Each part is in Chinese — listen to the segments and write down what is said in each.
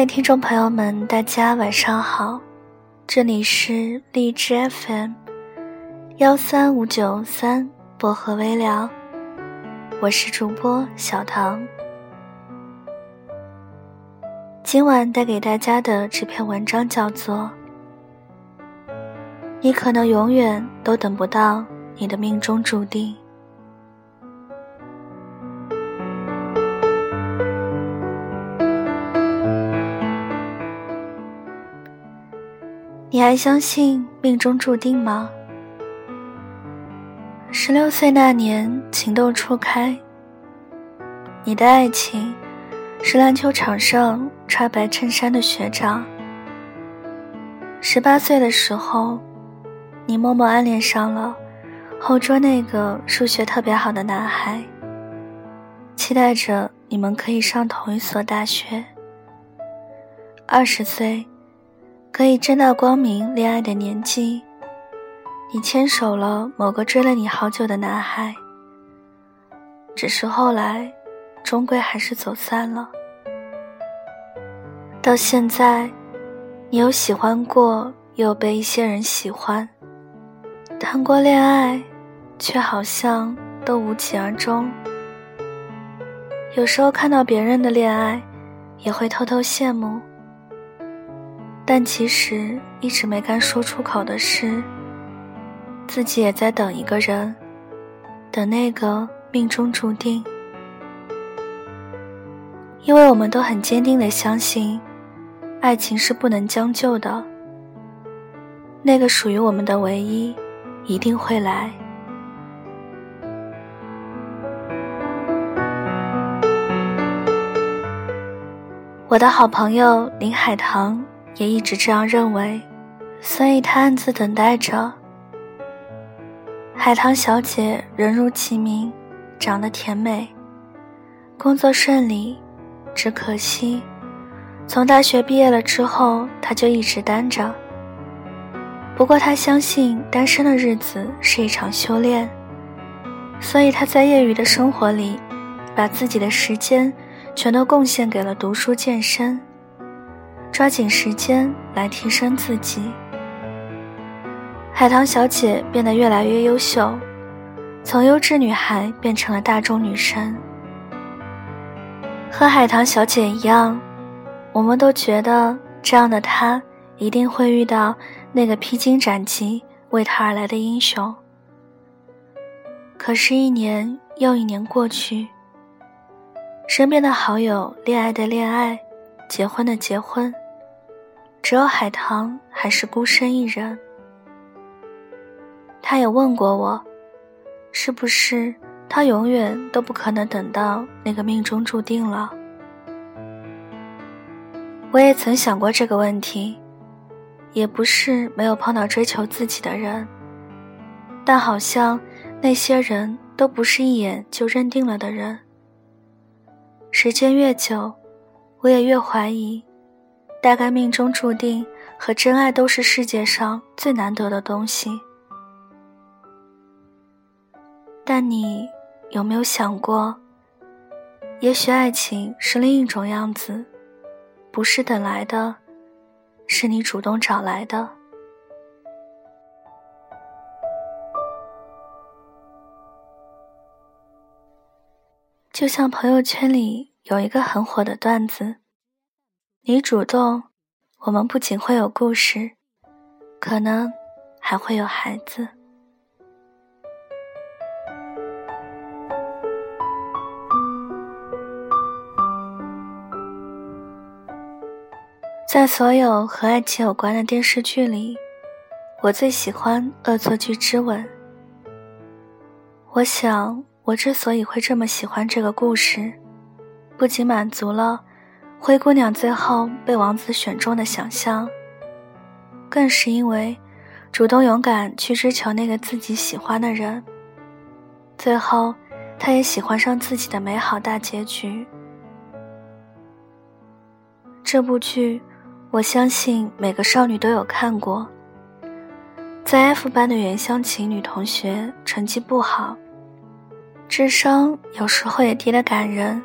各位听众朋友们，大家晚上好，这里是荔枝 FM 幺三五九三薄荷微凉，我是主播小唐。今晚带给大家的这篇文章叫做《你可能永远都等不到你的命中注定》。你还相信命中注定吗？十六岁那年，情窦初开。你的爱情是篮球场上穿白衬衫的学长。十八岁的时候，你默默暗恋上了后桌那个数学特别好的男孩，期待着你们可以上同一所大学。二十岁。可以正大光明恋爱的年纪，你牵手了某个追了你好久的男孩，只是后来，终归还是走散了。到现在，你有喜欢过，又被一些人喜欢，谈过恋爱，却好像都无疾而终。有时候看到别人的恋爱，也会偷偷羡慕。但其实一直没敢说出口的是，自己也在等一个人，等那个命中注定。因为我们都很坚定的相信，爱情是不能将就的。那个属于我们的唯一，一定会来。我的好朋友林海棠。也一直这样认为，所以他暗自等待着。海棠小姐人如其名，长得甜美，工作顺利，只可惜，从大学毕业了之后，她就一直单着。不过她相信单身的日子是一场修炼，所以她在业余的生活里，把自己的时间全都贡献给了读书健身。抓紧时间来提升自己。海棠小姐变得越来越优秀，从优质女孩变成了大众女神。和海棠小姐一样，我们都觉得这样的她一定会遇到那个披荆斩棘为她而来的英雄。可是，一年又一年过去，身边的好友恋爱的恋爱，结婚的结婚。只有海棠还是孤身一人。他也问过我，是不是他永远都不可能等到那个命中注定了？我也曾想过这个问题，也不是没有碰到追求自己的人，但好像那些人都不是一眼就认定了的人。时间越久，我也越怀疑。大概命中注定和真爱都是世界上最难得的东西，但你有没有想过，也许爱情是另一种样子，不是等来的，是你主动找来的。就像朋友圈里有一个很火的段子。你主动，我们不仅会有故事，可能还会有孩子。在所有和爱情有关的电视剧里，我最喜欢《恶作剧之吻》。我想，我之所以会这么喜欢这个故事，不仅满足了。灰姑娘最后被王子选中的想象，更是因为主动勇敢去追求那个自己喜欢的人。最后，她也喜欢上自己的美好大结局。这部剧，我相信每个少女都有看过。在 F 班的原乡情女同学成绩不好，智商有时候也低得感人。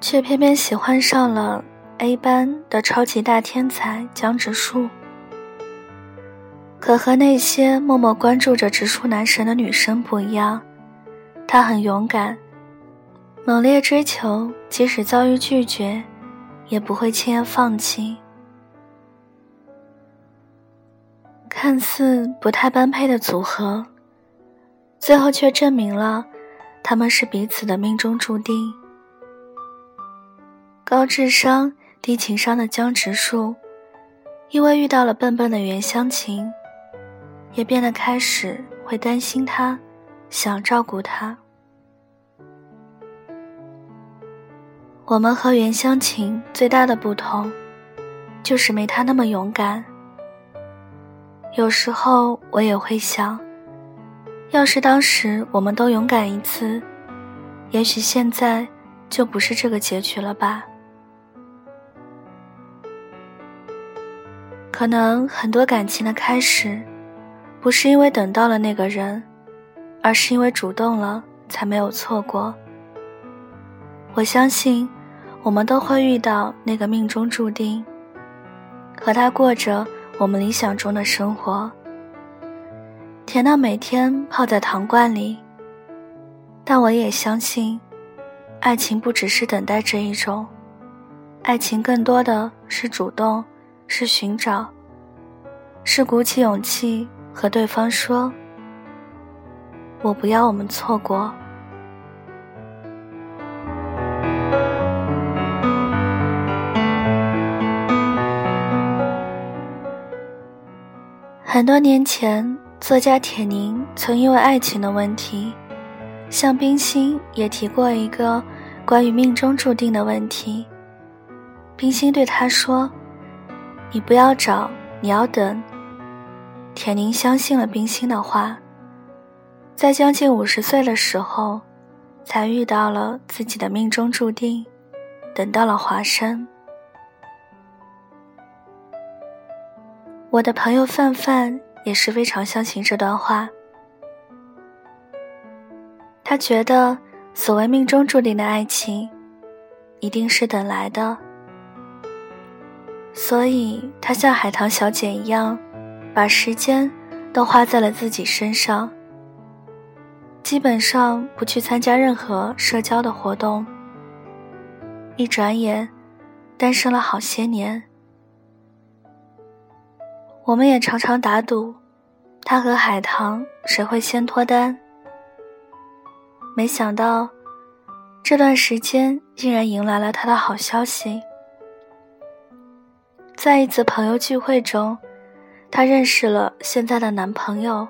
却偏偏喜欢上了 A 班的超级大天才江直树。可和那些默默关注着直树男神的女生不一样，他很勇敢，猛烈追求，即使遭遇拒绝，也不会轻言放弃。看似不太般配的组合，最后却证明了他们是彼此的命中注定。高智商低情商的江直树，因为遇到了笨笨的袁湘琴。也变得开始会担心他，想照顾他。我们和袁湘琴最大的不同，就是没他那么勇敢。有时候我也会想，要是当时我们都勇敢一次，也许现在就不是这个结局了吧。可能很多感情的开始。不是因为等到了那个人，而是因为主动了才没有错过。我相信，我们都会遇到那个命中注定，和他过着我们理想中的生活，甜到每天泡在糖罐里。但我也相信，爱情不只是等待这一种，爱情更多的是主动，是寻找，是鼓起勇气。和对方说：“我不要我们错过。”很多年前，作家铁凝曾因为爱情的问题，向冰心也提过一个关于命中注定的问题。冰心对他说：“你不要找，你要等。”铁凝相信了冰心的话，在将近五十岁的时候，才遇到了自己的命中注定，等到了华生。我的朋友范范也是非常相信这段话，他觉得所谓命中注定的爱情，一定是等来的，所以他像海棠小姐一样。把时间都花在了自己身上，基本上不去参加任何社交的活动。一转眼，单身了好些年。我们也常常打赌，他和海棠谁会先脱单。没想到，这段时间竟然迎来了他的好消息。在一次朋友聚会中。她认识了现在的男朋友，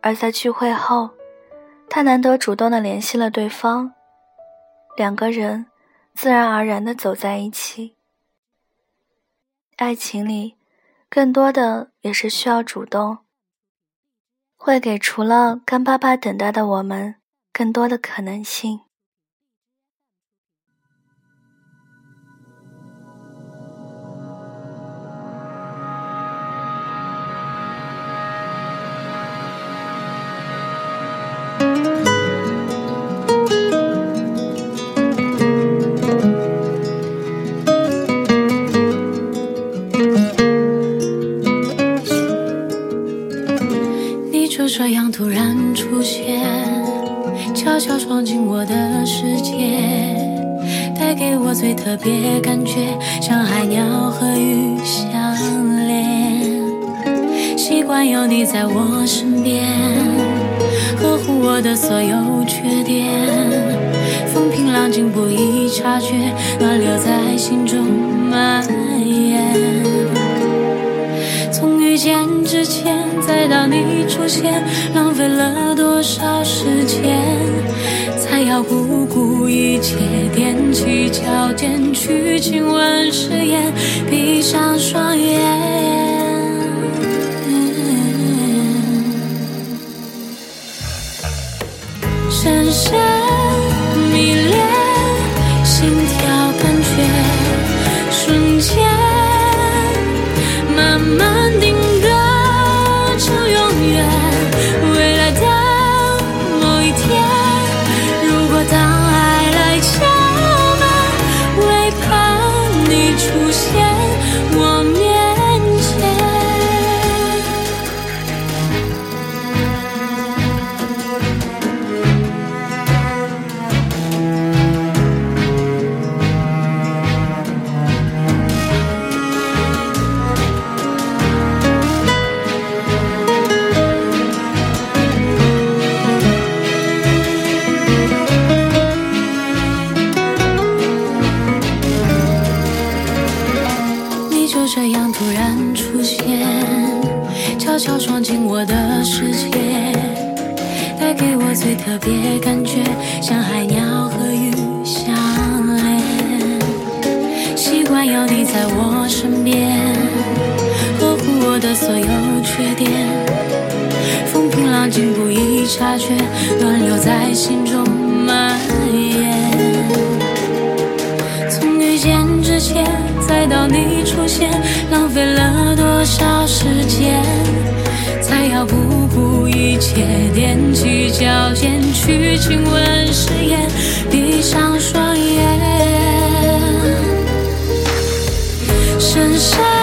而在聚会后，她难得主动的联系了对方，两个人自然而然的走在一起。爱情里，更多的也是需要主动，会给除了干巴巴等待的我们更多的可能性。特别感觉，像海鸟和鱼相连。习惯有你在我身边，呵护我的所有缺点，风平浪静不易察觉，暖流在心中蔓延。从遇见之前，再到你出现，浪费了多少时间？要不顾一切，踮起脚尖去亲吻誓言，闭上双眼，深深。迷恋，心跳感觉瞬间，慢慢的。最特别感觉，像海鸟和鱼相连。习惯有你在我身边，呵护我的所有缺点，风平浪静不易察觉，暖流在心中蔓延。从遇见之前，再到你出现，浪费了多少时间？才要不顾一切，踮起脚尖去亲吻誓言，闭上双眼，深深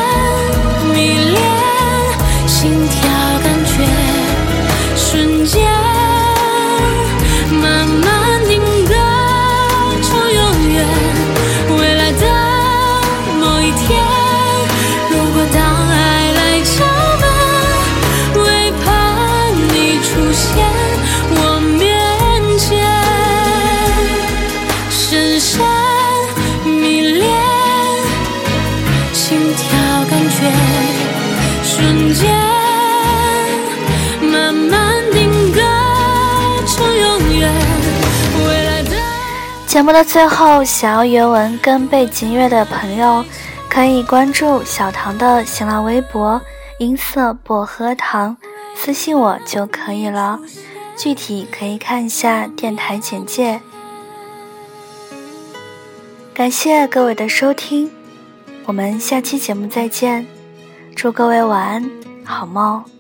节目的最后，想要原文跟背景乐的朋友，可以关注小唐的新浪微博“音色薄荷糖”，私信我就可以了。具体可以看一下电台简介。感谢各位的收听，我们下期节目再见，祝各位晚安，好梦。